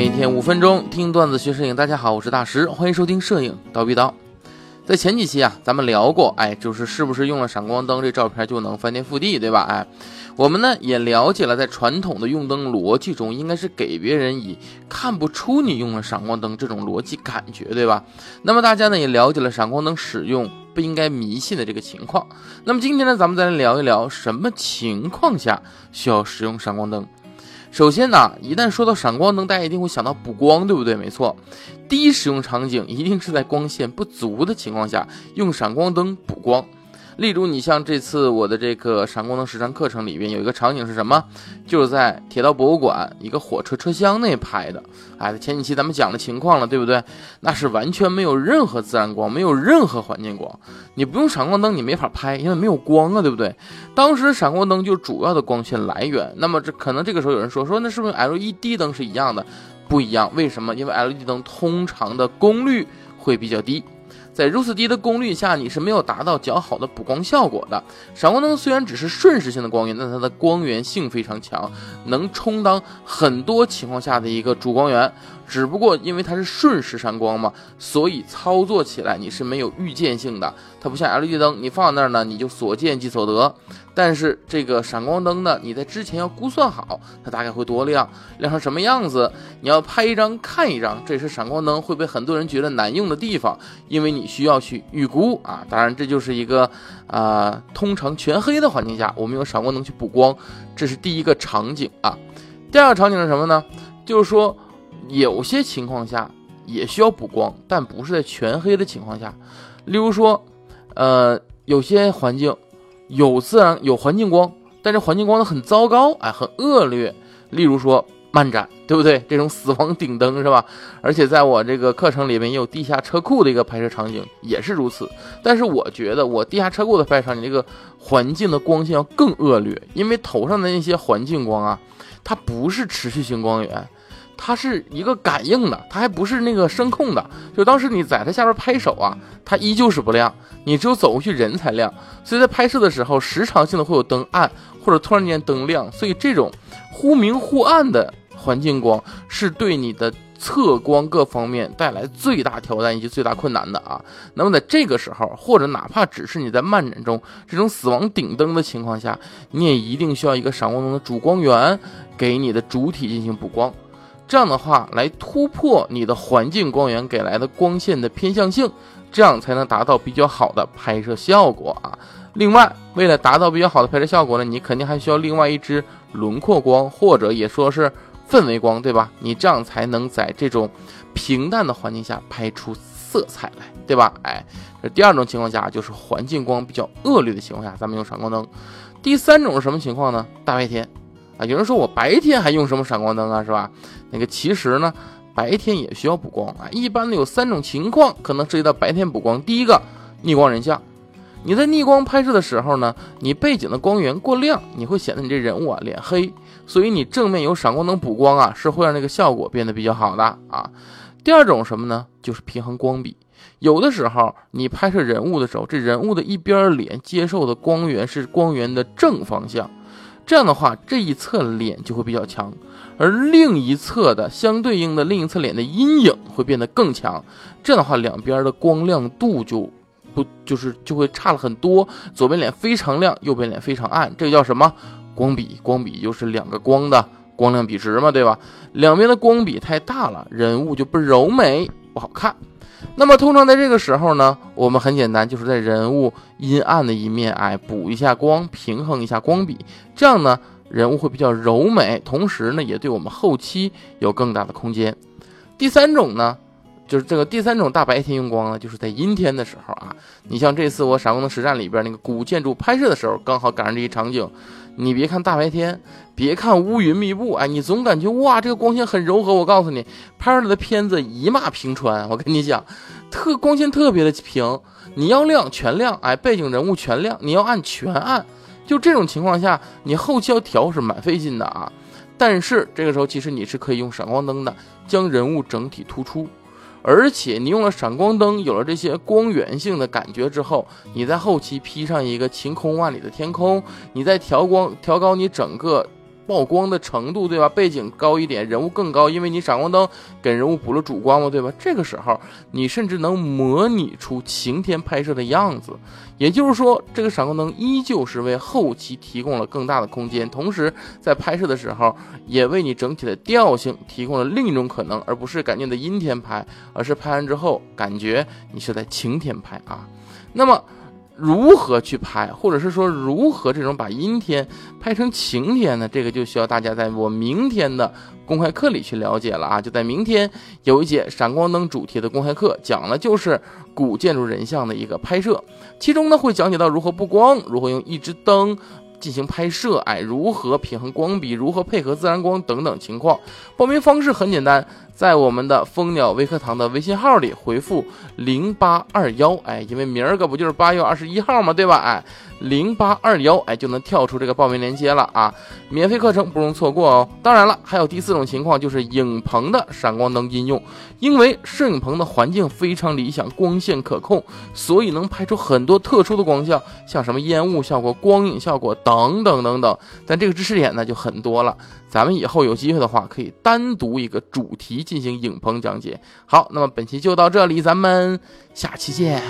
每天五分钟听段子学摄影，大家好，我是大石，欢迎收听摄影刀逼刀。在前几期啊，咱们聊过，哎，就是是不是用了闪光灯，这照片就能翻天覆地，对吧？哎，我们呢也了解了，在传统的用灯逻辑中，应该是给别人以看不出你用了闪光灯这种逻辑感觉，对吧？那么大家呢也了解了闪光灯使用不应该迷信的这个情况。那么今天呢，咱们再来聊一聊什么情况下需要使用闪光灯。首先呢，一旦说到闪光灯，大家一定会想到补光，对不对？没错，第一使用场景一定是在光线不足的情况下用闪光灯补光。例如，你像这次我的这个闪光灯实战课程里边有一个场景是什么？就是在铁道博物馆一个火车车厢内拍的。哎，前几期咱们讲的情况了，对不对？那是完全没有任何自然光，没有任何环境光，你不用闪光灯你没法拍，因为没有光啊，对不对？当时闪光灯就主要的光线来源。那么这可能这个时候有人说说，那是不是 LED 灯是一样的？不一样，为什么？因为 LED 灯通常的功率会比较低。在如此低的功率下，你是没有达到较好的补光效果的。闪光灯虽然只是瞬时性的光源，但它的光源性非常强，能充当很多情况下的一个主光源。只不过因为它是瞬时闪光嘛，所以操作起来你是没有预见性的。它不像 LED 灯，你放在那儿呢，你就所见即所得。但是这个闪光灯呢，你在之前要估算好它大概会多亮，亮成什么样子，你要拍一张看一张，这也是闪光灯会被很多人觉得难用的地方，因为你需要去预估啊。当然这就是一个啊，通常全黑的环境下，我们用闪光灯去补光，这是第一个场景啊。第二个场景是什么呢？就是说。有些情况下也需要补光，但不是在全黑的情况下。例如说，呃，有些环境有自然有环境光，但是环境光呢很糟糕，哎，很恶劣。例如说漫展，对不对？这种死亡顶灯是吧？而且在我这个课程里面也有地下车库的一个拍摄场景，也是如此。但是我觉得我地下车库的拍摄场景，这个环境的光线要更恶劣，因为头上的那些环境光啊，它不是持续性光源。它是一个感应的，它还不是那个声控的。就当时你在它下边拍手啊，它依旧是不亮，你只有走过去人才亮。所以在拍摄的时候，时常性的会有灯暗或者突然间灯亮，所以这种忽明忽暗的环境光是对你的测光各方面带来最大挑战以及最大困难的啊。那么在这个时候，或者哪怕只是你在漫展中这种死亡顶灯的情况下，你也一定需要一个闪光灯的主光源给你的主体进行补光。这样的话，来突破你的环境光源给来的光线的偏向性，这样才能达到比较好的拍摄效果啊。另外，为了达到比较好的拍摄效果呢，你肯定还需要另外一支轮廓光，或者也说是氛围光，对吧？你这样才能在这种平淡的环境下拍出色彩来，对吧？哎，这第二种情况下就是环境光比较恶劣的情况下，咱们用闪光灯。第三种是什么情况呢？大白天。啊，有人说我白天还用什么闪光灯啊，是吧？那个其实呢，白天也需要补光啊。一般的有三种情况可能涉及到白天补光。第一个，逆光人像，你在逆光拍摄的时候呢，你背景的光源过亮，你会显得你这人物啊脸黑，所以你正面有闪光灯补光啊，是会让这个效果变得比较好的啊。第二种什么呢？就是平衡光比，有的时候你拍摄人物的时候，这人物的一边脸接受的光源是光源的正方向。这样的话，这一侧脸就会比较强，而另一侧的相对应的另一侧脸的阴影会变得更强。这样的话，两边的光亮度就不就是就会差了很多。左边脸非常亮，右边脸非常暗，这个叫什么？光比。光比就是两个光的光亮比值嘛，对吧？两边的光比太大了，人物就不柔美，不好看。那么通常在这个时候呢，我们很简单，就是在人物阴暗的一面，哎，补一下光，平衡一下光比，这样呢，人物会比较柔美，同时呢，也对我们后期有更大的空间。第三种呢，就是这个第三种大白天用光呢，就是在阴天的时候啊，你像这次我闪光灯实战里边那个古建筑拍摄的时候，刚好赶上这一场景。你别看大白天，别看乌云密布，哎，你总感觉哇，这个光线很柔和。我告诉你，拍出来的片子一马平川。我跟你讲，特光线特别的平，你要亮全亮，哎，背景人物全亮，你要暗全暗。就这种情况下，你后期要调是蛮费劲的啊。但是这个时候，其实你是可以用闪光灯的，将人物整体突出。而且你用了闪光灯，有了这些光源性的感觉之后，你在后期披上一个晴空万里的天空，你再调光调高你整个曝光的程度，对吧？背景高一点，人物更高，因为你闪光灯给人物补了主光嘛，对吧？这个时候你甚至能模拟出晴天拍摄的样子，也就是说，这个闪光灯依旧是为后期提供了更大的空间，同时在拍摄的时候也为你整体的调性提供了另一种可能，而不是赶紧的阴天拍，而是拍完之后感觉你是在晴天拍啊。那么。如何去拍，或者是说如何这种把阴天拍成晴天呢？这个就需要大家在我明天的公开课里去了解了啊！就在明天有一节闪光灯主题的公开课，讲的就是古建筑人像的一个拍摄，其中呢会讲解到如何布光，如何用一支灯。进行拍摄，哎，如何平衡光比，如何配合自然光等等情况。报名方式很简单，在我们的蜂鸟微课堂的微信号里回复零八二幺，哎，因为明儿个不就是八月二十一号吗？对吧？哎。零八二幺，哎，就能跳出这个报名链接了啊！免费课程不容错过哦。当然了，还有第四种情况，就是影棚的闪光灯应用。因为摄影棚的环境非常理想，光线可控，所以能拍出很多特殊的光效，像什么烟雾效果、光影效果等等等等。但这个知识点呢就很多了，咱们以后有机会的话，可以单独一个主题进行影棚讲解。好，那么本期就到这里，咱们下期见。